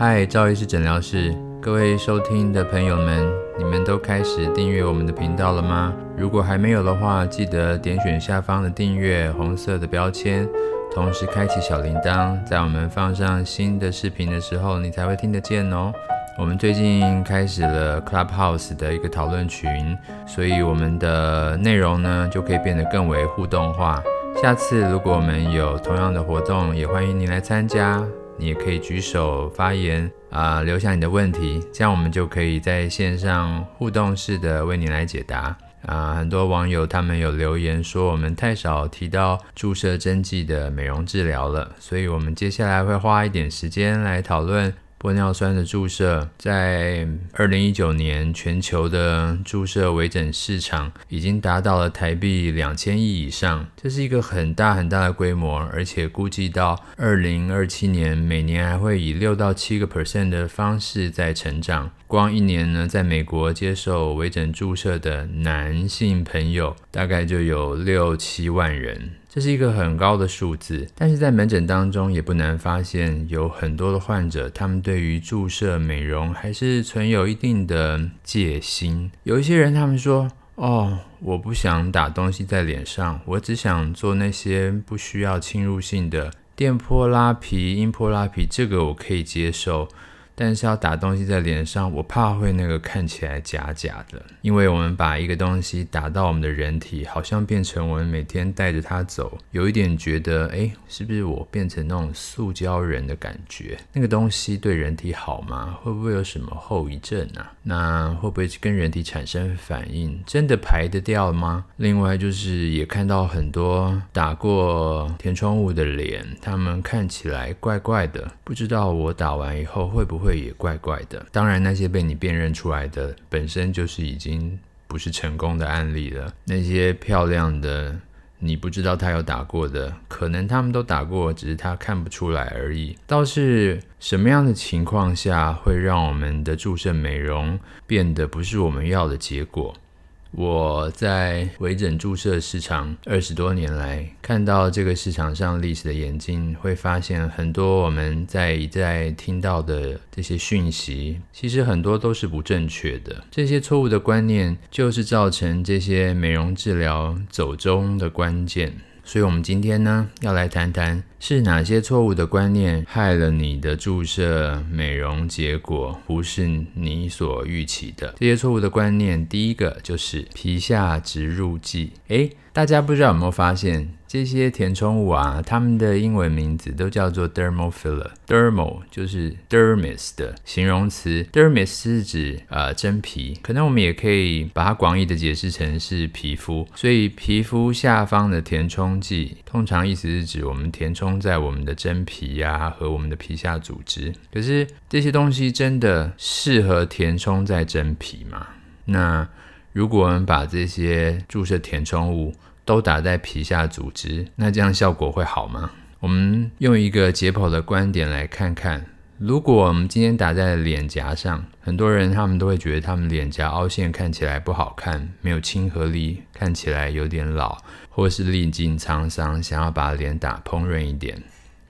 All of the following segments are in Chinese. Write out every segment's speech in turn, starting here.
嗨，赵医师诊疗室，各位收听的朋友们，你们都开始订阅我们的频道了吗？如果还没有的话，记得点选下方的订阅红色的标签，同时开启小铃铛，在我们放上新的视频的时候，你才会听得见哦。我们最近开始了 Clubhouse 的一个讨论群，所以我们的内容呢就可以变得更为互动化。下次如果我们有同样的活动，也欢迎你来参加。你也可以举手发言啊、留下你的问题，这样我们就可以在线上互动式的为你来解答啊、很多网友他们有留言说我们太少提到注射针剂的美容治疗了，所以我们接下来会花一点时间来讨论。玻尿酸的注射，在二零一九年，全球的注射微整市场已经达到了台币两千亿以上，这是一个很大很大的规模，而且估计到二零二七年，每年还会以六到七个 percent 的方式在成长。光一年呢，在美国接受微整注射的男性朋友，大概就有六七万人。这是一个很高的数字，但是在门诊当中也不难发现，有很多的患者，他们对于注射美容还是存有一定的戒心。有一些人他们说：“哦，我不想打东西在脸上，我只想做那些不需要侵入性的电波拉皮、音波拉皮，这个我可以接受。”但是要打东西在脸上，我怕会那个看起来假假的，因为我们把一个东西打到我们的人体，好像变成我们每天带着它走，有一点觉得，哎，是不是我变成那种塑胶人的感觉？那个东西对人体好吗？会不会有什么后遗症啊？那会不会跟人体产生反应？真的排得掉吗？另外就是也看到很多打过填充物的脸，他们看起来怪怪的，不知道我打完以后会不会。也怪怪的。当然，那些被你辨认出来的，本身就是已经不是成功的案例了。那些漂亮的，你不知道他有打过的，可能他们都打过，只是他看不出来而已。倒是什么样的情况下会让我们的注射美容变得不是我们要的结果？我在微整注射市场二十多年来，看到这个市场上历史的眼睛，会发现很多我们在一再听到的这些讯息，其实很多都是不正确的。这些错误的观念，就是造成这些美容治疗走中的关键。所以，我们今天呢，要来谈谈是哪些错误的观念害了你的注射美容结果不是你所预期的。这些错误的观念，第一个就是皮下植入剂。诶，大家不知道有没有发现？这些填充物啊，它们的英文名字都叫做 dermal filler。dermal 就是 dermis 的形容词，dermis 是指呃真皮，可能我们也可以把它广义的解释成是皮肤。所以皮肤下方的填充剂，通常意思是指我们填充在我们的真皮呀、啊、和我们的皮下组织。可是这些东西真的适合填充在真皮吗？那如果我们把这些注射填充物都打在皮下组织，那这样效果会好吗？我们用一个解剖的观点来看看，如果我们今天打在脸颊上，很多人他们都会觉得他们脸颊凹陷看起来不好看，没有亲和力，看起来有点老，或是历经沧桑，想要把脸打蓬润一点。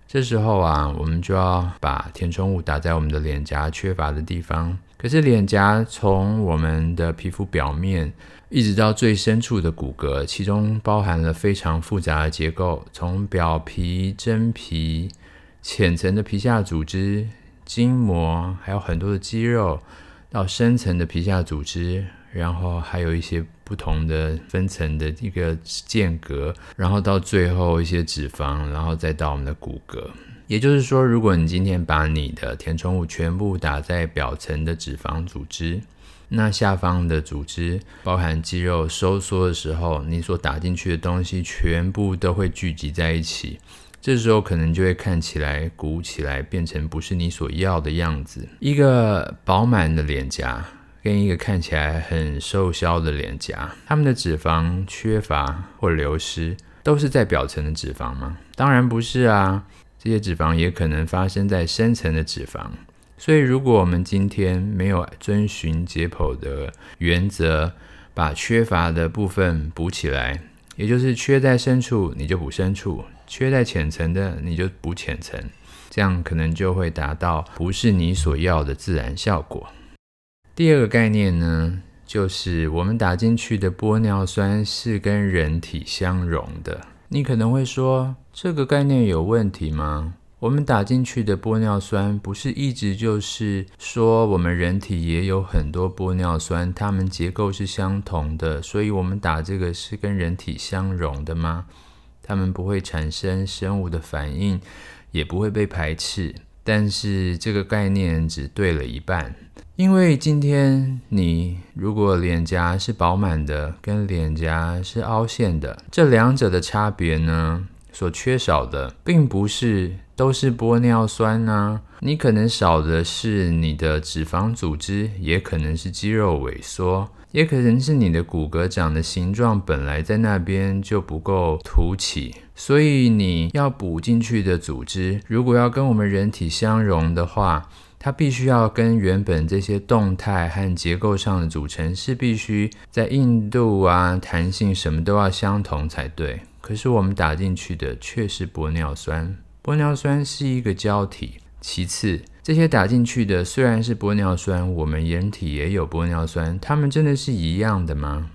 这时候啊，我们就要把填充物打在我们的脸颊缺乏的地方。可是脸颊从我们的皮肤表面，一直到最深处的骨骼，其中包含了非常复杂的结构，从表皮、真皮、浅层的皮下组织、筋膜，还有很多的肌肉，到深层的皮下组织，然后还有一些不同的分层的一个间隔，然后到最后一些脂肪，然后再到我们的骨骼。也就是说，如果你今天把你的填充物全部打在表层的脂肪组织，那下方的组织，包含肌肉收缩的时候，你所打进去的东西全部都会聚集在一起，这时候可能就会看起来鼓起来，变成不是你所要的样子。一个饱满的脸颊跟一个看起来很瘦削的脸颊，它们的脂肪缺乏或流失，都是在表层的脂肪吗？当然不是啊，这些脂肪也可能发生在深层的脂肪。所以，如果我们今天没有遵循解剖的原则，把缺乏的部分补起来，也就是缺在深处，你就补深处；缺在浅层的，你就补浅层。这样可能就会达到不是你所要的自然效果。第二个概念呢，就是我们打进去的玻尿酸是跟人体相融的。你可能会说，这个概念有问题吗？我们打进去的玻尿酸不是一直就是说我们人体也有很多玻尿酸，它们结构是相同的，所以我们打这个是跟人体相融的吗？它们不会产生生物的反应，也不会被排斥。但是这个概念只对了一半，因为今天你如果脸颊是饱满的，跟脸颊是凹陷的，这两者的差别呢，所缺少的并不是。都是玻尿酸啊，你可能少的是你的脂肪组织，也可能是肌肉萎缩，也可能是你的骨骼长的形状本来在那边就不够凸起，所以你要补进去的组织，如果要跟我们人体相融的话，它必须要跟原本这些动态和结构上的组成是必须在硬度啊、弹性什么都要相同才对。可是我们打进去的却是玻尿酸。玻尿酸是一个胶体。其次，这些打进去的虽然是玻尿酸，我们人体也有玻尿酸，它们真的是一样的吗？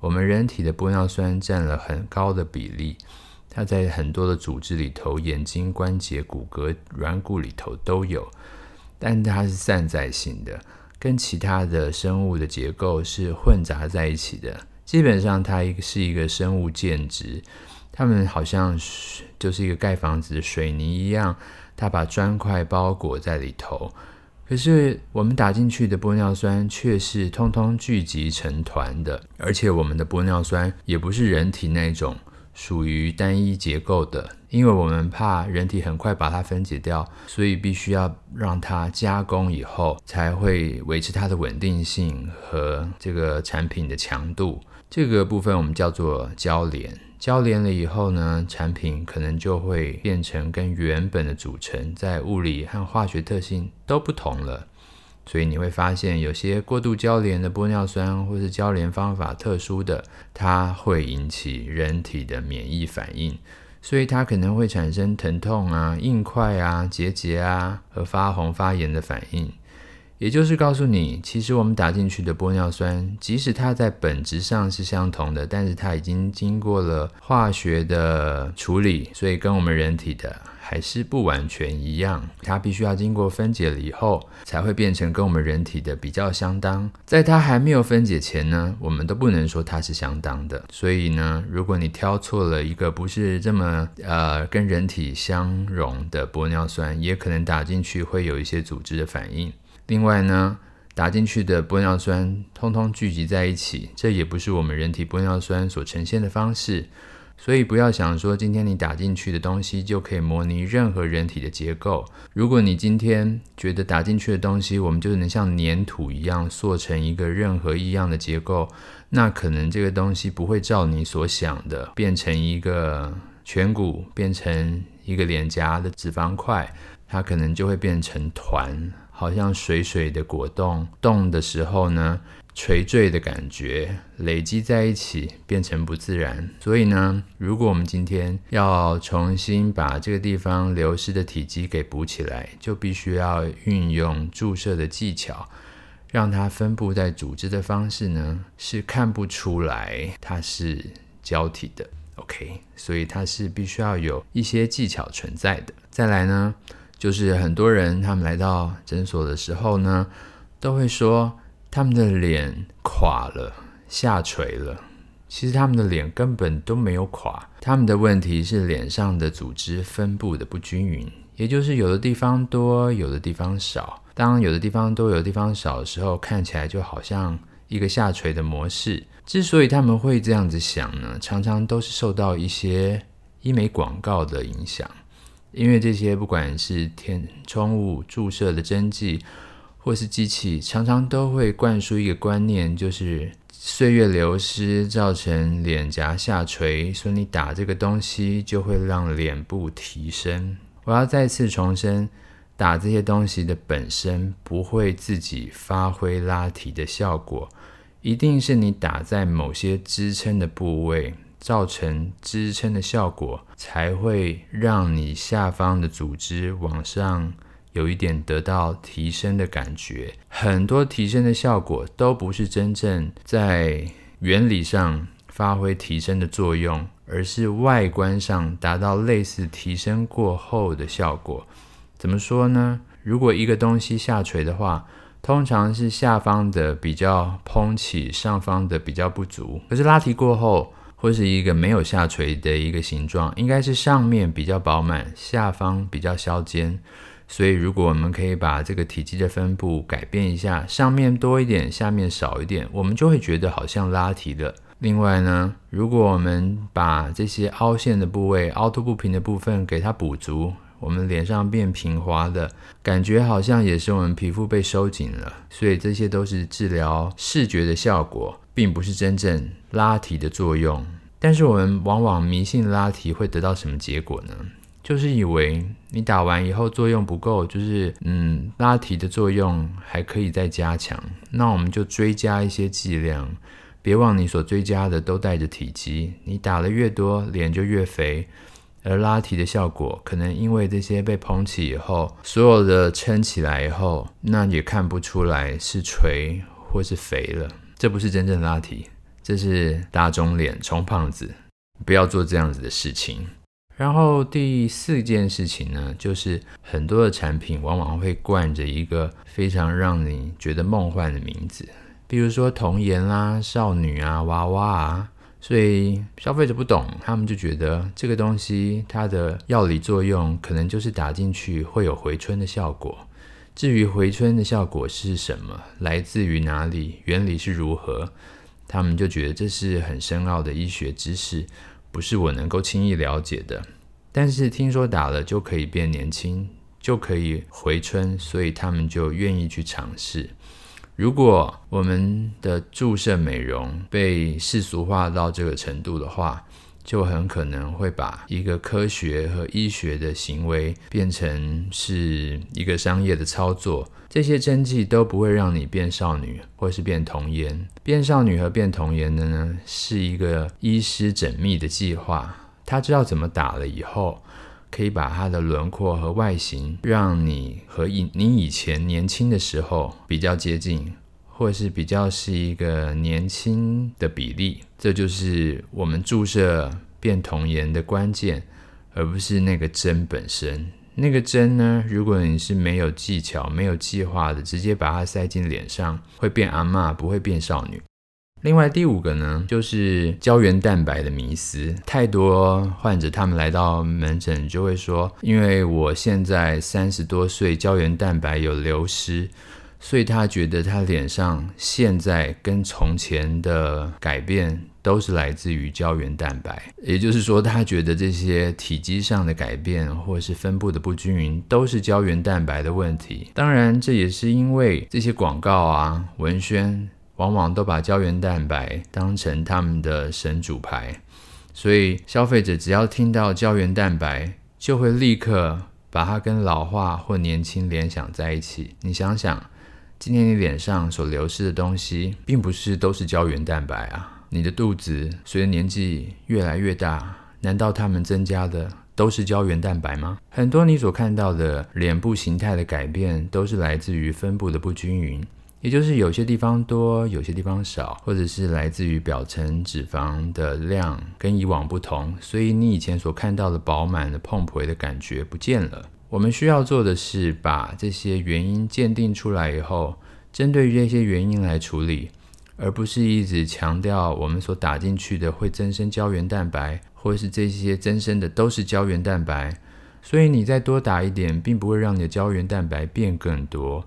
我们人体的玻尿酸占了很高的比例，它在很多的组织里头，眼睛、关节、骨骼、软骨里头都有，但它是散在性的，跟其他的生物的结构是混杂在一起的。基本上，它一个是一个生物建质。它们好像就是一个盖房子的水泥一样，它把砖块包裹在里头。可是我们打进去的玻尿酸却是通通聚集成团的，而且我们的玻尿酸也不是人体那种属于单一结构的，因为我们怕人体很快把它分解掉，所以必须要让它加工以后才会维持它的稳定性和这个产品的强度。这个部分我们叫做交联。交联了以后呢，产品可能就会变成跟原本的组成在物理和化学特性都不同了。所以你会发现，有些过度交联的玻尿酸，或是交联方法特殊的，它会引起人体的免疫反应，所以它可能会产生疼痛啊、硬块啊、结节啊和发红发炎的反应。也就是告诉你，其实我们打进去的玻尿酸，即使它在本质上是相同的，但是它已经经过了化学的处理，所以跟我们人体的还是不完全一样。它必须要经过分解了以后，才会变成跟我们人体的比较相当。在它还没有分解前呢，我们都不能说它是相当的。所以呢，如果你挑错了一个不是这么呃跟人体相容的玻尿酸，也可能打进去会有一些组织的反应。另外呢，打进去的玻尿酸通通聚集在一起，这也不是我们人体玻尿酸所呈现的方式。所以不要想说今天你打进去的东西就可以模拟任何人体的结构。如果你今天觉得打进去的东西，我们就能像粘土一样塑成一个任何异样的结构，那可能这个东西不会照你所想的变成一个颧骨，变成一个脸颊的脂肪块，它可能就会变成团。好像水水的果冻，冻的时候呢，垂坠的感觉累积在一起，变成不自然。所以呢，如果我们今天要重新把这个地方流失的体积给补起来，就必须要运用注射的技巧，让它分布在组织的方式呢，是看不出来它是胶体的。OK，所以它是必须要有一些技巧存在的。再来呢，就是很多人他们来到诊所的时候呢，都会说他们的脸垮了、下垂了。其实他们的脸根本都没有垮，他们的问题是脸上的组织分布的不均匀，也就是有的地方多，有的地方少。当有的地方多、有的地方少的时候，看起来就好像一个下垂的模式。之所以他们会这样子想呢，常常都是受到一些医美广告的影响。因为这些不管是填充物注射的针剂，或是机器，常常都会灌输一个观念，就是岁月流失造成脸颊下垂，所以你打这个东西就会让脸部提升。我要再次重申，打这些东西的本身不会自己发挥拉提的效果，一定是你打在某些支撑的部位。造成支撑的效果，才会让你下方的组织往上有一点得到提升的感觉。很多提升的效果都不是真正在原理上发挥提升的作用，而是外观上达到类似提升过后的效果。怎么说呢？如果一个东西下垂的话，通常是下方的比较蓬起，上方的比较不足。可是拉提过后，或是一个没有下垂的一个形状，应该是上面比较饱满，下方比较削尖。所以，如果我们可以把这个体积的分布改变一下，上面多一点，下面少一点，我们就会觉得好像拉提了。另外呢，如果我们把这些凹陷的部位、凹凸不平的部分给它补足，我们脸上变平滑的感觉，好像也是我们皮肤被收紧了。所以这些都是治疗视觉的效果，并不是真正拉提的作用。但是我们往往迷信拉提会得到什么结果呢？就是以为你打完以后作用不够，就是嗯，拉提的作用还可以再加强，那我们就追加一些剂量。别忘你所追加的都带着体积，你打了越多，脸就越肥。而拉提的效果，可能因为这些被捧起以后，所有的撑起来以后，那也看不出来是垂或是肥了。这不是真正拉提，这是打肿脸充胖子。不要做这样子的事情。然后第四件事情呢，就是很多的产品往往会冠着一个非常让你觉得梦幻的名字，比如说童颜啦、少女啊、娃娃啊。所以消费者不懂，他们就觉得这个东西它的药理作用可能就是打进去会有回春的效果。至于回春的效果是什么，来自于哪里，原理是如何，他们就觉得这是很深奥的医学知识，不是我能够轻易了解的。但是听说打了就可以变年轻，就可以回春，所以他们就愿意去尝试。如果我们的注射美容被世俗化到这个程度的话，就很可能会把一个科学和医学的行为变成是一个商业的操作。这些针剂都不会让你变少女或是变童颜。变少女和变童颜的呢，是一个医师缜密的计划。他知道怎么打了以后。可以把它的轮廓和外形，让你和以你以前年轻的时候比较接近，或是比较是一个年轻的比例。这就是我们注射变童颜的关键，而不是那个针本身。那个针呢，如果你是没有技巧、没有计划的，直接把它塞进脸上，会变阿嬷，不会变少女。另外第五个呢，就是胶原蛋白的迷思。太多患者他们来到门诊就会说，因为我现在三十多岁，胶原蛋白有流失，所以他觉得他脸上现在跟从前的改变都是来自于胶原蛋白。也就是说，他觉得这些体积上的改变或是分布的不均匀都是胶原蛋白的问题。当然，这也是因为这些广告啊、文宣。往往都把胶原蛋白当成他们的神主牌，所以消费者只要听到胶原蛋白，就会立刻把它跟老化或年轻联想在一起。你想想，今天你脸上所流失的东西，并不是都是胶原蛋白啊。你的肚子随着年纪越来越大，难道它们增加的都是胶原蛋白吗？很多你所看到的脸部形态的改变，都是来自于分布的不均匀。也就是有些地方多，有些地方少，或者是来自于表层脂肪的量跟以往不同，所以你以前所看到的饱满的碰回的感觉不见了。我们需要做的是把这些原因鉴定出来以后，针对于这些原因来处理，而不是一直强调我们所打进去的会增生胶原蛋白，或是这些增生的都是胶原蛋白。所以你再多打一点，并不会让你的胶原蛋白变更多。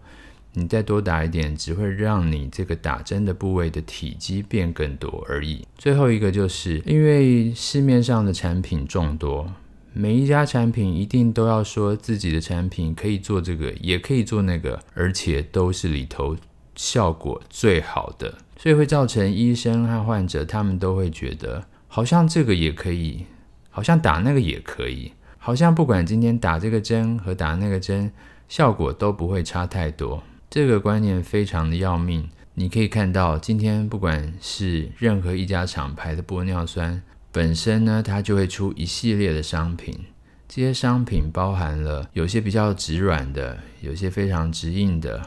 你再多打一点，只会让你这个打针的部位的体积变更多而已。最后一个就是因为市面上的产品众多，每一家产品一定都要说自己的产品可以做这个，也可以做那个，而且都是里头效果最好的，所以会造成医生和患者他们都会觉得，好像这个也可以，好像打那个也可以，好像不管今天打这个针和打那个针，效果都不会差太多。这个观念非常的要命。你可以看到，今天不管是任何一家厂牌的玻尿酸，本身呢，它就会出一系列的商品。这些商品包含了有些比较直软的，有些非常直硬的，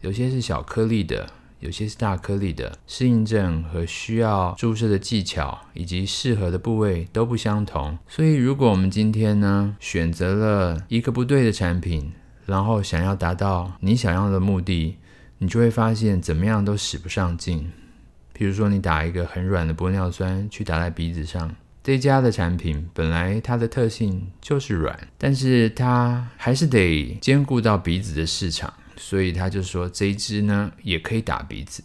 有些是小颗粒的，有些是大颗粒的。适应症和需要注射的技巧以及适合的部位都不相同。所以，如果我们今天呢，选择了一个不对的产品，然后想要达到你想要的目的，你就会发现怎么样都使不上劲。比如说，你打一个很软的玻尿酸去打在鼻子上。这家的产品本来它的特性就是软，但是它还是得兼顾到鼻子的市场，所以他就说这一支呢也可以打鼻子。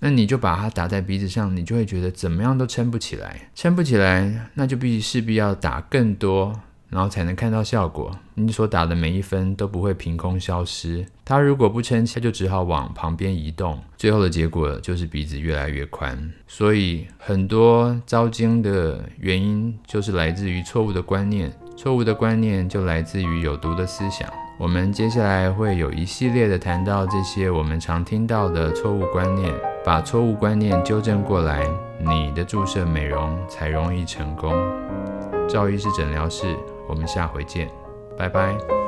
那你就把它打在鼻子上，你就会觉得怎么样都撑不起来，撑不起来，那就必须势必要打更多。然后才能看到效果。你所打的每一分都不会凭空消失。它如果不撑气，就只好往旁边移动。最后的结果就是鼻子越来越宽。所以很多糟经的原因就是来自于错误的观念。错误的观念就来自于有毒的思想。我们接下来会有一系列的谈到这些我们常听到的错误观念，把错误观念纠正过来，你的注射美容才容易成功。赵医师诊疗室。我们下回见，拜拜。